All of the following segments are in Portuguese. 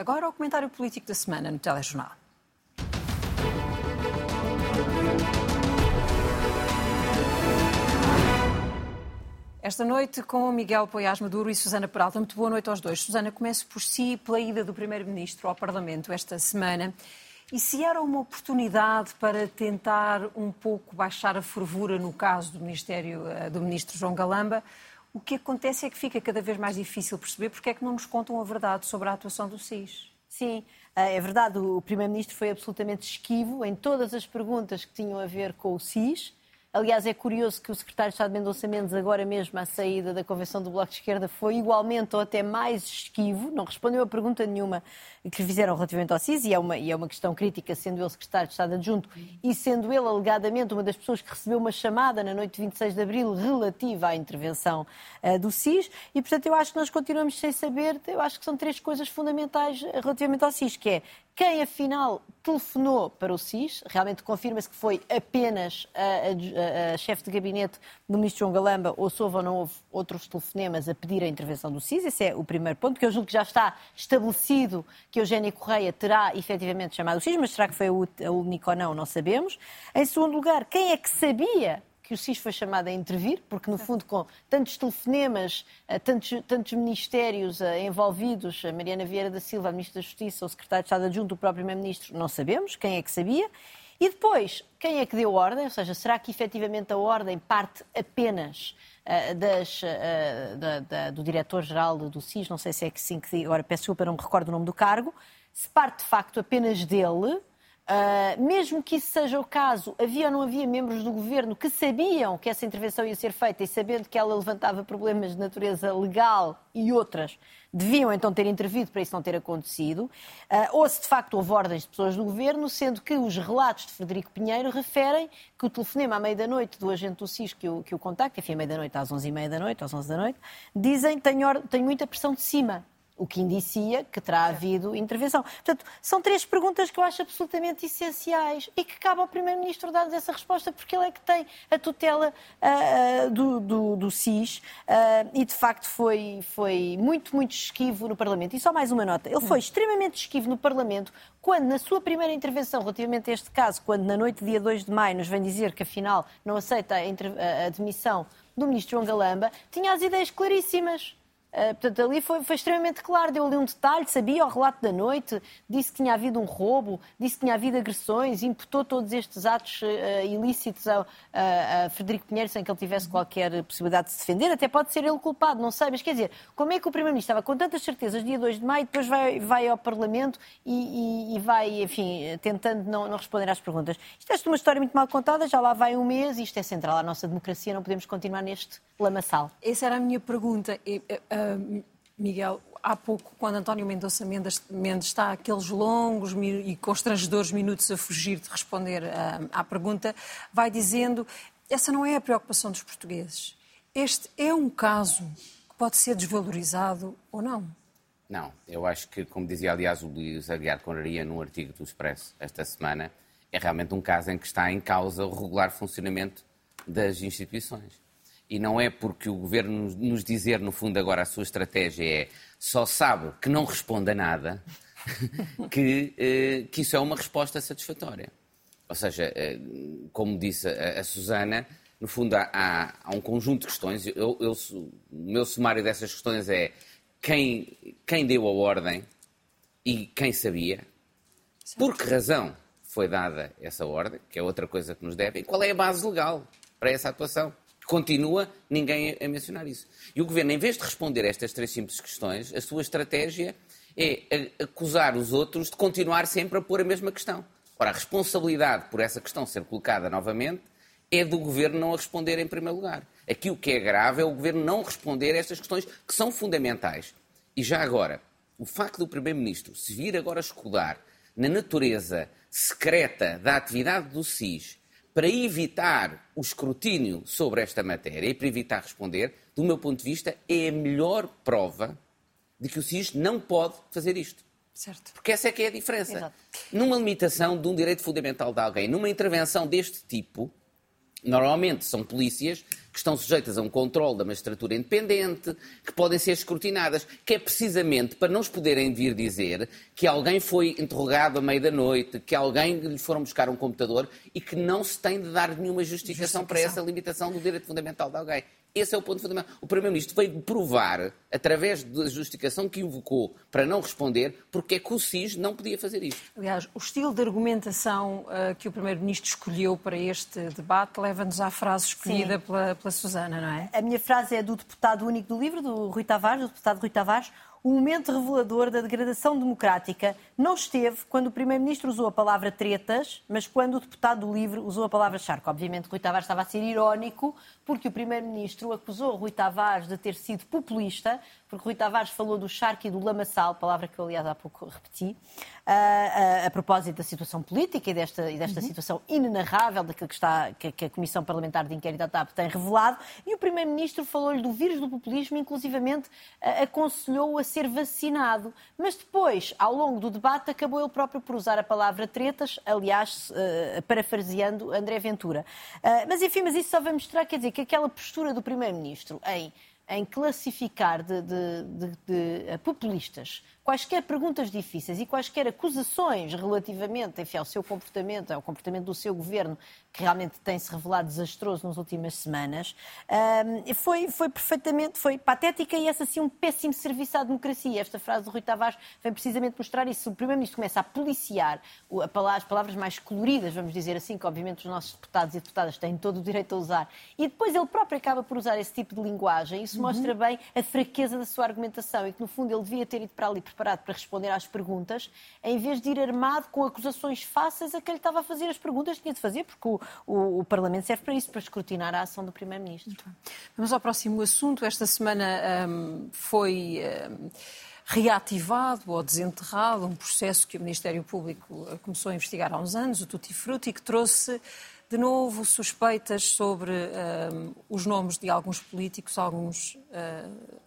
Agora o comentário político da semana no Telejornal. Esta noite com Miguel Poiás Maduro e Susana Peralta. Muito boa noite aos dois. Susana, começo por si pela ida do Primeiro-Ministro ao Parlamento esta semana. E se era uma oportunidade para tentar um pouco baixar a fervura no caso do, Ministério, eh, do Ministro João Galamba, o que acontece é que fica cada vez mais difícil perceber porque é que não nos contam a verdade sobre a atuação do SIS. Sim, eh, é verdade, o Primeiro-Ministro foi absolutamente esquivo em todas as perguntas que tinham a ver com o SIS. Aliás, é curioso que o secretário de Estado Mendonça Mendes, agora mesmo à saída da Convenção do Bloco de Esquerda, foi igualmente ou até mais esquivo, não respondeu a pergunta nenhuma que lhe fizeram relativamente ao CIS, e é, uma, e é uma questão crítica, sendo ele secretário de Estado adjunto e sendo ele, alegadamente, uma das pessoas que recebeu uma chamada na noite de 26 de abril relativa à intervenção uh, do CIS, e portanto eu acho que nós continuamos sem saber, eu acho que são três coisas fundamentais relativamente ao CIS, que é quem afinal telefonou para o SIS, realmente confirma-se que foi apenas a, a, a, chefe de gabinete do ministro João Galamba, ou se houve ou não houve outros telefonemas a pedir a intervenção do SIS, esse é o primeiro ponto, porque eu julgo que já está estabelecido que Eugénia Correia terá efetivamente chamado o SIS, mas será que foi a única ou não, não sabemos. Em segundo lugar, quem é que sabia que o SIS foi chamado a intervir, porque, no fundo, com tantos telefonemas, eh, tantos, tantos ministérios eh, envolvidos, a Mariana Vieira da Silva, a Ministra da Justiça, o Secretário de Estado Adjunto, o próprio Primeiro-Ministro, não sabemos quem é que sabia. E depois, quem é que deu ordem? Ou seja, será que efetivamente a ordem parte apenas uh, das, uh, da, da, do diretor-geral do SIS? Não sei se é que sim, que agora peço desculpa, não me recordo o nome do cargo. Se parte de facto apenas dele, Uh, mesmo que isso seja o caso, havia ou não havia membros do governo que sabiam que essa intervenção ia ser feita e sabendo que ela levantava problemas de natureza legal e outras, deviam então ter intervido para isso não ter acontecido, uh, ou se de facto houve ordens de pessoas do governo, sendo que os relatos de Frederico Pinheiro referem que o telefonema à meia-da-noite do agente do SIS que o, que o contacta, enfim, à meia-da-noite às onze e meia da noite, às onze da noite, dizem tenho, tenho muita pressão de cima o que indicia que terá havido intervenção. Portanto, são três perguntas que eu acho absolutamente essenciais e que cabe ao Primeiro-Ministro dar essa resposta, porque ele é que tem a tutela uh, do, do, do, SIS uh, e, de facto, foi, foi muito, muito esquivo no Parlamento. E só mais uma nota. Ele foi extremamente esquivo no Parlamento quando, na sua primeira intervenção relativamente a este caso, quando na noite dia 2 de maio nos vem dizer que, afinal, não aceita a, a demissão do Ministro João Galamba, tinha as ideias claríssimas Uh, portanto, ali foi, foi, extremamente claro, deu ali um detalhe, sabia o relato da noite, disse que tinha havido um roubo, disse que tinha havido agressões, imputou todos estes atos uh, ilícitos ao, uh, a Frederico Pinheiro sem que ele tivesse qualquer possibilidade de se defender, até pode ser ele culpado, não sei, mas quer dizer, como é que o Primeiro-Ministro estava com tantas certezas dia 2 de maio, depois vai, vai ao Parlamento e, e, e vai, enfim, tentando não, não, responder às perguntas. Isto é uma história muito mal contada, já lá vai um mês, isto é central à nossa democracia, não podemos continuar neste lamaçal. Essa era a minha pergunta. Miguel, há pouco, quando António Mendonça Mendes, Mendes está aqueles longos e constrangedores minutos a fugir de responder uh, à pergunta, vai dizendo essa não é a preocupação dos portugueses. Este é um caso que pode ser desvalorizado ou não? Não, eu acho que, como dizia aliás o Luís Aguiar Conraria no artigo do Expresso esta semana, é realmente um caso em que está em causa o regular funcionamento das instituições. E não é porque o governo nos dizer, no fundo, agora a sua estratégia é só sabe que não responde a nada, que, eh, que isso é uma resposta satisfatória. Ou seja, eh, como disse a, a Susana, no fundo há, há, há, um conjunto de questões. Eu, eu, o meu sumário dessas questões é quem, quem deu a ordem e quem sabia, por que razão foi dada essa ordem, que é outra coisa que nos deve, e qual é a base legal para essa atuação continua ninguém a mencionar isso. E o governo, em vez de responder a estas três simples questões, a sua estratégia é acusar os outros de continuar sempre a pôr a mesma questão. Ora, a responsabilidade por essa questão ser colocada novamente é do governo não a responder em primeiro lugar. Aqui o que é grave é o governo não responder a estas questões que são fundamentais. E já agora, o facto do primeiro-ministro se vir agora escudar na natureza secreta da atividade do SIS para evitar o escrutínio sobre esta matéria e para evitar responder, do meu ponto de vista, é a melhor prova de que o SIS não pode fazer isto. Certo. Porque essa é que é a diferença. Exato. Numa limitação de um direito fundamental de alguém, numa intervenção deste tipo, Normalmente são polícias que estão sujeitas a um controle da magistratura independente, que podem ser escrutinadas, que é precisamente para não os poderem vir dizer que alguém foi interrogado à meia da noite, que alguém lhe foram buscar um computador e que não se tem de dar nenhuma justificação, justificação. para essa limitação do direito fundamental de alguém. Esse é o ponto fundamental. O Primeiro-Ministro veio provar, através da justificação que invocou para não responder, porque é que o SIS não podia fazer isto. Aliás, o estilo de argumentação uh, que o Primeiro-Ministro escolheu para este debate leva-nos à frase escolhida pela, pela Susana, não é? A minha frase é do deputado único do livro, do Rui Tavares, do deputado Rui Tavares o momento revelador da degradação democrática não esteve quando o Primeiro-Ministro usou a palavra tretas, mas quando o deputado do LIVRE usou a palavra charco. Obviamente, Rui Tavares estava a ser irónico, porque o Primeiro-Ministro acusou Rui Tavares de ter sido populista, porque Rui Tavares falou do charco e do lamaçal, palavra que eu, aliás, há pouco repeti, a, a, a propósito da situação política e desta, e desta uhum. situação inenarrável daquilo que, está, que, que, a Comissão Parlamentar de Inquérito da TAP tem revelado, e o Primeiro-Ministro falou-lhe do vírus do populismo, inclusivamente aconselhou-o a ser vacinado. Mas depois, ao longo do debate, acabou ele próprio por usar a palavra tretas, aliás, uh, parafraseando André Ventura. Uh, mas enfim, mas isso só vai mostrar, quer dizer, que aquela postura do Primeiro-Ministro em em classificar de, de, de, de, populistas quaisquer perguntas difíceis e quaisquer acusações relativamente enfim, ao seu comportamento, ao comportamento do seu governo, que realmente tem se revelado desastroso nas últimas semanas, foi, foi perfeitamente, foi patética e essa sim um péssimo serviço à democracia. Esta frase do Rui Tavares vem precisamente mostrar isso. O Primeiro-Ministro começa a policiar as palavras mais coloridas, vamos dizer assim, que obviamente os nossos deputados e deputadas têm todo o direito a usar, e depois ele próprio acaba por usar esse tipo de linguagem. Isso uhum. mostra bem a fraqueza da sua argumentação e que, no fundo, ele devia ter ido para ali preparado para responder às perguntas, em vez de ir armado com acusações fáceis a que ele estava a fazer as perguntas que tinha de fazer, porque o, o, o Parlamento serve para isso, para escrutinar a ação do Primeiro-Ministro. Vamos ao próximo assunto. Esta semana um, foi. Um, reativado ou desenterrado um processo que o Ministério Público começou a investigar há uns anos, o Tutti Frutti, que trouxe de novo suspeitas sobre uh, os nomes de alguns políticos, alguns uh,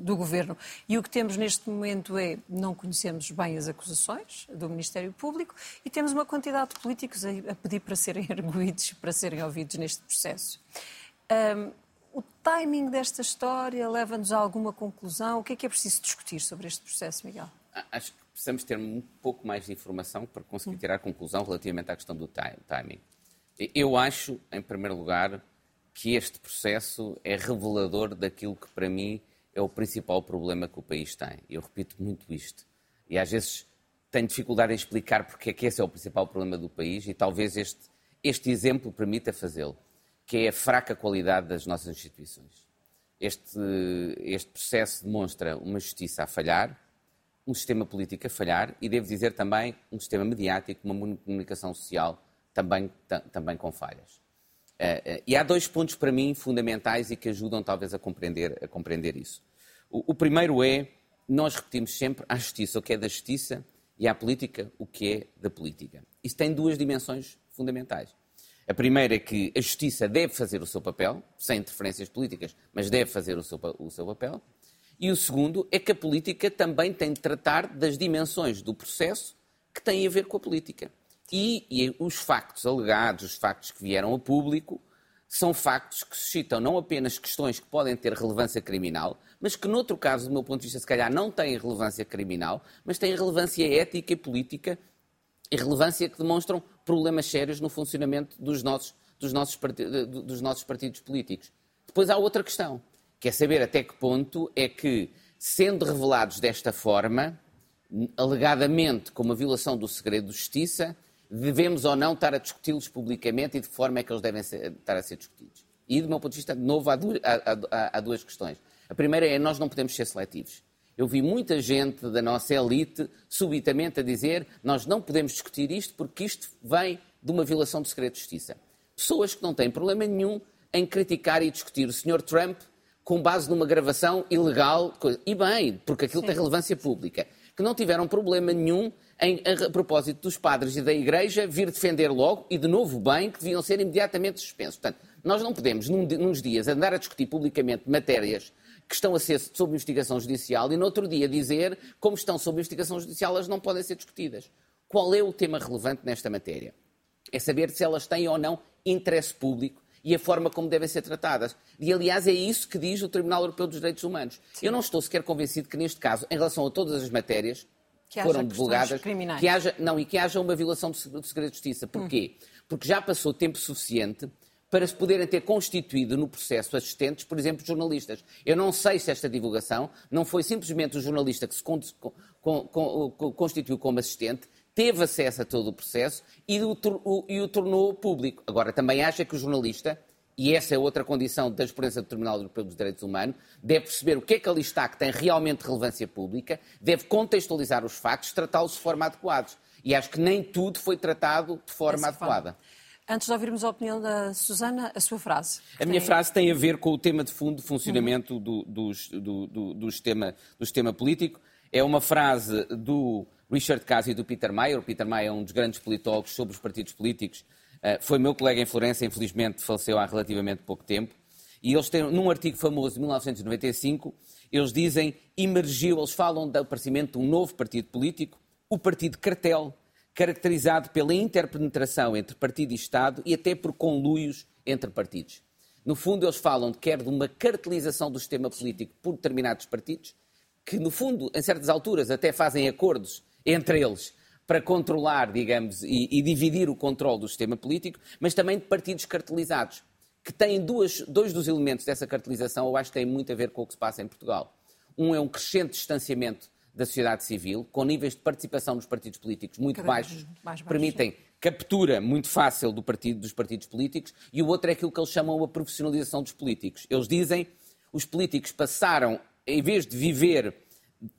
do governo. E o que temos neste momento é não conhecemos bem as acusações do Ministério Público e temos uma quantidade de políticos a, pedir para serem arguídos, para serem ouvidos neste processo. Um, o timing desta história leva-nos a alguma conclusão? O que é que é preciso discutir sobre este processo, Miguel? Acho que precisamos ter um pouco mais de informação para conseguir tirar conclusão relativamente à questão do timing. Eu acho, em primeiro lugar, que este processo é revelador daquilo que, para mim, é o principal problema que o país tem. Eu repito muito isto. E às vezes tenho dificuldade em explicar porque é que esse é o principal problema do país e talvez este, este exemplo permita fazê-lo, que é a fraca qualidade das nossas instituições. Este, este processo demonstra uma justiça a falhar, um sistema político a falhar e, devo dizer também, um sistema mediático, uma comunicação social também, também com falhas. Uh, uh, e há dois pontos para mim fundamentais e que ajudam talvez a compreender, a compreender isso. O, o, primeiro é, nós repetimos sempre à justiça o que é da justiça e à política o que é da política. Isso tem duas dimensões fundamentais. A primeira é que a justiça deve fazer o seu papel, sem interferências políticas, mas deve fazer o seu, o seu papel. E o segundo é que a política também tem de tratar das dimensões do processo que têm a ver com a política. E, e, os factos alegados, os factos que vieram a público, são factos que suscitam não apenas questões que podem ter relevância criminal, mas que, noutro caso, do meu ponto de vista, se calhar não têm relevância criminal, mas têm relevância ética e política e relevância que demonstram problemas sérios no funcionamento dos nossos, dos nossos, dos nossos partidos políticos. Depois há outra questão, que é saber até que ponto é que, sendo revelados desta forma, alegadamente com uma violação do segredo de justiça, devemos ou não estar a discuti-los publicamente e de que forma é que eles devem ser, estar a ser discutidos. E, do meu ponto de vista, de novo, há duas, há, há, há duas questões. A primeira é nós não podemos ser seletivos. Eu vi muita gente da nossa elite subitamente a dizer nós não podemos discutir isto porque isto vem de uma violação do segredo de justiça. Pessoas que não têm problema nenhum em criticar e discutir o Sr. Trump com base numa gravação ilegal. E bem, porque aquilo Sim. tem relevância pública. Que não tiveram problema nenhum em, a, propósito dos padres e da Igreja, vir defender logo, e de novo bem, que deviam ser imediatamente suspensos. Portanto, nós não podemos, num, nos dias, andar a discutir publicamente matérias que estão a ser sob investigação judicial e no outro dia dizer, como estão sob investigação judicial, elas não podem ser discutidas. Qual é o tema relevante nesta matéria? é saber se elas têm ou não interesse público e a forma como devem ser tratadas. E, aliás, é isso que diz o Tribunal Europeu dos Direitos Humanos. Sim. Eu não estou sequer convencido que, neste caso, em relação a todas as matérias que foram divulgadas, que haja, não, e que haja uma violação do segredo de justiça. Porquê? Hum. Porque já passou tempo suficiente para se poderem ter constituído no processo assistentes, por exemplo, jornalistas. Eu não sei se esta divulgação não foi simplesmente o jornalista que se constituiu como assistente, teve acesso a todo o processo e o, o, e o tornou público. Agora, também acha que o jornalista, e essa é outra condição da experiência do Tribunal Europeu dos Direitos Humanos, deve perceber o que é que ali está que tem realmente relevância pública, deve contextualizar os factos, tratá-los de forma adequada. E acho que nem tudo foi tratado de forma Dessa adequada. Forma. Antes de ouvirmos a opinião da Susana, a sua frase. A minha frase tem a ver com o tema de fundo, funcionamento uhum. do, do, do, do, sistema, do sistema político. É uma frase do Richard Kasi e do Peter Mayer. O Peter Mayer é um dos grandes politólogos sobre os partidos políticos. Uh, foi meu colega em Florença, infelizmente faleceu há relativamente pouco tempo. E eles têm, num artigo famoso de 1995, eles dizem, emergiu, eles falam do aparecimento de um novo partido político, o Partido Cartel, caracterizado pela interpenetração entre partido e Estado e até por conluios entre partidos. No fundo, eles falam quer de uma cartelização do sistema político por determinados partidos, que, no fundo, em certas alturas, até fazem acordos entre eles para controlar, digamos, e, e dividir o controle do sistema político, mas também de partidos cartelizados, que têm duas, dois dos elementos dessa cartelização, eu acho que têm muito a ver com o que se passa em Portugal. Um é um crescente distanciamento da sociedade civil, com níveis de participação nos partidos políticos muito baixos, mais permitem captura muito fácil do partido, dos partidos políticos, e o outro é aquilo que eles chamam a profissionalização dos políticos. Eles dizem os políticos passaram, em vez de viver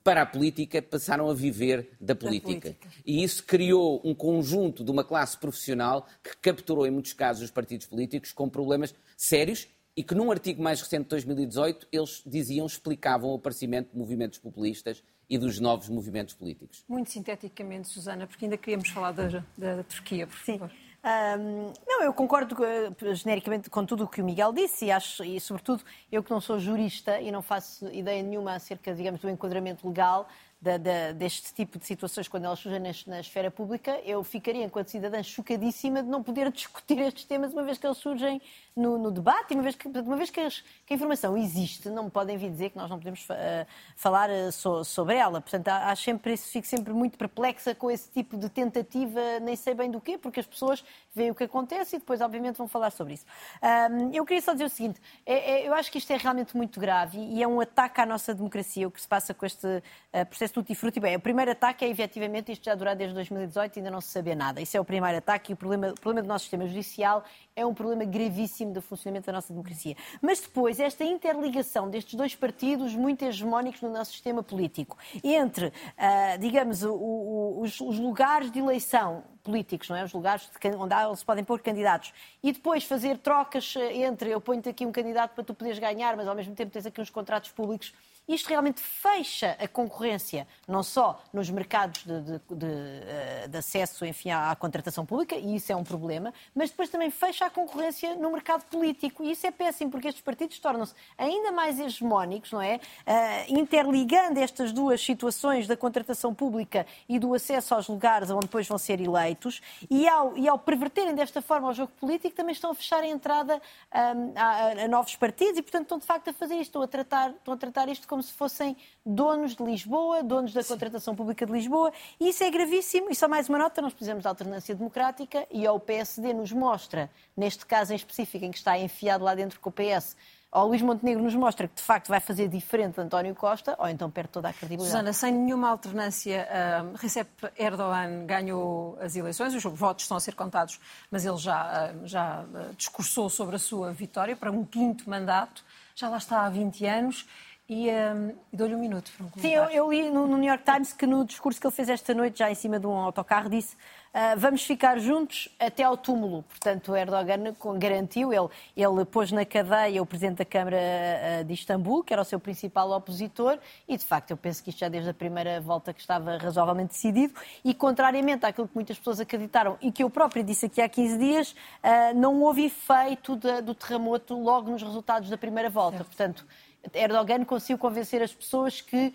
para a política, passaram a viver da política. da política. E isso criou um conjunto de uma classe profissional que capturou, em muitos casos, os partidos políticos com problemas sérios e que, num artigo mais recente de 2018, eles diziam, explicavam o aparecimento de movimentos populistas e dos novos movimentos políticos. Muito sinteticamente, Susana, porque ainda queríamos falar da, da Turquia, por favor. Sim. Um, não, eu concordo uh, genericamente com tudo o que o Miguel disse e acho, e sobretudo, eu que não sou jurista e não faço ideia nenhuma acerca, digamos, do enquadramento legal, da, da, deste tipo de situações quando elas surgem na, na, esfera pública, eu ficaria, enquanto cidadã, chocadíssima de não poder discutir estes temas uma vez que eles surgem no, no debate uma vez, que, uma vez que, as, que, a informação existe, não me podem vir dizer que nós não podemos uh, falar uh, so, sobre ela. Portanto, acho sempre, fico sempre muito perplexa com esse tipo de tentativa, nem sei bem do quê, porque as pessoas veem o que acontece e depois, obviamente, vão falar sobre isso. Um, eu queria só dizer o seguinte: é, é, eu acho que isto é realmente muito grave e é um ataque à nossa democracia, o que se passa com este uh, processo tutti frutti. Bem, o primeiro ataque é, efetivamente, isto já durar desde 2018 e ainda não se sabia nada. Isso é o primeiro ataque e o problema, o problema do nosso sistema judicial é um problema gravíssimo do funcionamento da nossa democracia. Mas depois, esta interligação destes dois partidos muito hegemónicos no nosso sistema político, entre, uh, digamos, o, o, os, os lugares de eleição políticos, não é? Os lugares onde se podem pôr candidatos. E depois fazer trocas eh, entre eu ponho-te aqui um candidato para tu poderes ganhar, mas ao mesmo tempo tens aqui uns contratos públicos isto realmente fecha a concorrência, não só nos mercados de, de, de, eh, de acesso enfim, à, à, contratação pública, e isso é um problema, mas depois também fecha a concorrência no mercado político. E isso é péssimo, porque estes partidos tornam-se ainda mais hegemónicos, não é? Uh, interligando estas duas situações da contratação pública e do acesso aos lugares onde depois vão ser eleitos, e ao, e ao perverterem desta forma o jogo político, também estão a fechar a entrada um, a, a, novos partidos e, portanto, estão de facto a fazer isto, estão a tratar, estão a tratar isto como como se fossem donos de Lisboa, donos da contratação pública de Lisboa, e isso é gravíssimo. E só mais uma nota: nós precisamos de alternância democrática e ao PSD nos mostra, neste caso em específico, em que está enfiado lá dentro com o PS, ou Luís Montenegro nos mostra que de facto vai fazer diferente de António Costa, ou então perde toda a credibilidade. Susana, sem nenhuma alternância, uh, Recep Erdogan ganhou as eleições, os votos estão a ser contados, mas ele já, uh, já uh, discursou sobre a sua vitória para um quinto mandato, já lá está há 20 anos e, um, dou-lhe um minuto para um. Sim, eu, eu li no, no, New York Times que no discurso que ele fez esta noite, já em cima de um autocarro, disse uh, vamos ficar juntos até ao túmulo. Portanto, o Erdogan garantiu, ele, ele pôs na cadeia o Presidente da Câmara uh, de Istambul, que era o seu principal opositor, e de facto eu penso que isto já desde a primeira volta que estava razoavelmente decidido, e contrariamente àquilo que muitas pessoas acreditaram e que eu próprio disse aqui há 15 dias, uh, não houve efeito de, do terremoto logo nos resultados da primeira volta. Certo. Portanto, Erdogan conseguiu convencer as pessoas que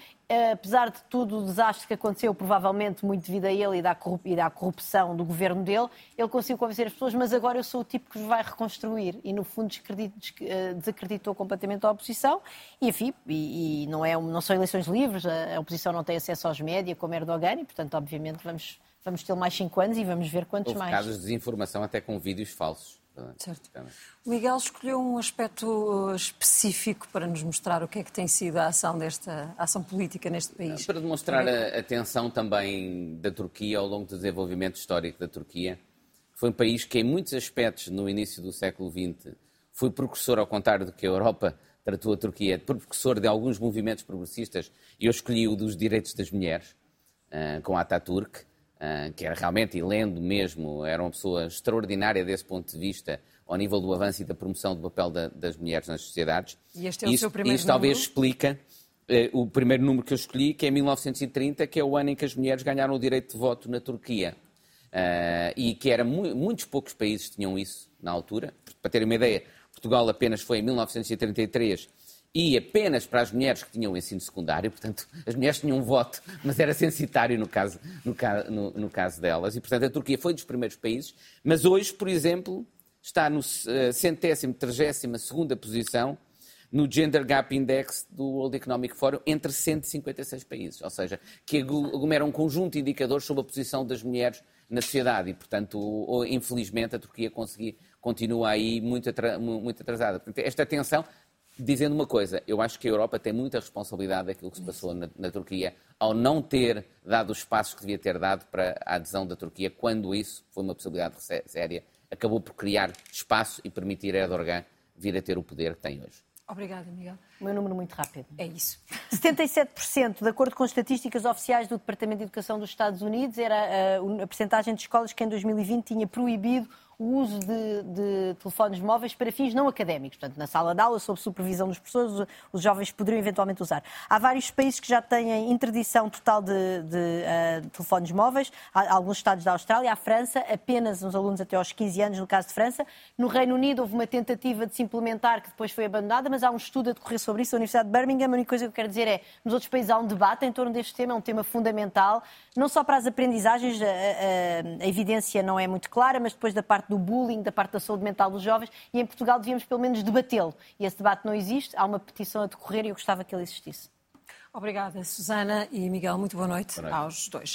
apesar de tudo o desastre que aconteceu, provavelmente muito devido a ele e da, corrupção do governo dele, ele conseguiu convencer as pessoas, mas agora eu sou o tipo que vai reconstruir. E, no fundo, eh, desacreditou completamente a oposição. E, enfim, e, e não, é, não são eleições livres, a, a oposição não tem acesso aos médias, como Erdogan, e, portanto, obviamente, vamos, vamos ter mais cinco anos e vamos ver quantos Houve mais. casos de desinformação até com vídeos falsos. Certo. O Miguel escolheu um aspecto uh, específico para nos mostrar o que é que tem sido a ação desta a ação política neste país. Para demonstrar a, a tensão também da Turquia ao longo do desenvolvimento histórico da Turquia. Foi um país que, em muitos aspectos, no início do século XX, foi precursor, ao contrário do que a Europa tratou a Turquia, precursor de alguns movimentos progressistas. E eu escolhi o dos direitos das mulheres, uh, com Ataturk ah, que era realmente, e lendo mesmo, era uma pessoa extraordinária desse ponto de vista, ao nível do avanço e da promoção do papel da, das mulheres nas sociedades. E este é o seu primeiro Isso talvez explica uh, o primeiro número que eu escolhi, que é 1930, que é o ano em que as mulheres ganharam o direito de voto na Turquia. Uh, e que era mu muitos poucos países tinham isso na altura. Para terem uma ideia, Portugal apenas foi em 1933 e apenas para as mulheres que tinham ensino secundário, portanto, as mulheres tinham um voto, mas era censitário no caso, no, no, no caso delas, e portanto a Turquia foi dos primeiros países, mas hoje, por exemplo, está no uh, centésimo, trigésima segunda posição no Gender Gap Index do World Economic Forum entre 156 países, ou seja, que aglomera um conjunto de indicadores sobre a posição das mulheres na sociedade. E, portanto, infelizmente, a Turquia consegui, continua aí muito, atrasada. Portanto, esta tensão dizendo uma coisa, eu acho que a Europa tem muita responsabilidade daquilo que se passou na, na, Turquia ao não ter dado os passos que devia ter dado para a adesão da Turquia, quando isso foi uma possibilidade séria, acabou por criar espaço e permitir a Erdogan vir a ter o poder que tem hoje. Obrigada, Miguel. O meu número muito rápido. É isso. 77%, de acordo com estatísticas oficiais do Departamento de Educação dos Estados Unidos, era a, a percentagem de escolas que em 2020 tinha proibido o uso de, de, telefones móveis para fins não académicos. Portanto, na sala de aula, sob supervisão dos professores, os jovens poderiam eventualmente usar. Há vários países que já têm interdição total de, de uh, telefones móveis. Há alguns estados da Austrália, a França, apenas uns alunos até aos 15 anos, no caso de França. No Reino Unido houve uma tentativa de se implementar que depois foi abandonada, mas há um estudo a decorrer sobre isso. A Universidade de Birmingham, a única coisa que eu quero dizer é, nos outros países há um debate em torno deste tema, é um tema fundamental, não só para as aprendizagens, a, a, a evidência não é muito clara, mas depois da parte do bullying, da parte da saúde mental dos jovens, e em Portugal devíamos pelo menos debatê-lo. E esse debate não existe, há uma petição a decorrer e eu gostava que ele existisse. Obrigada, Susana e Miguel. Muito boa noite, boa noite. aos dois.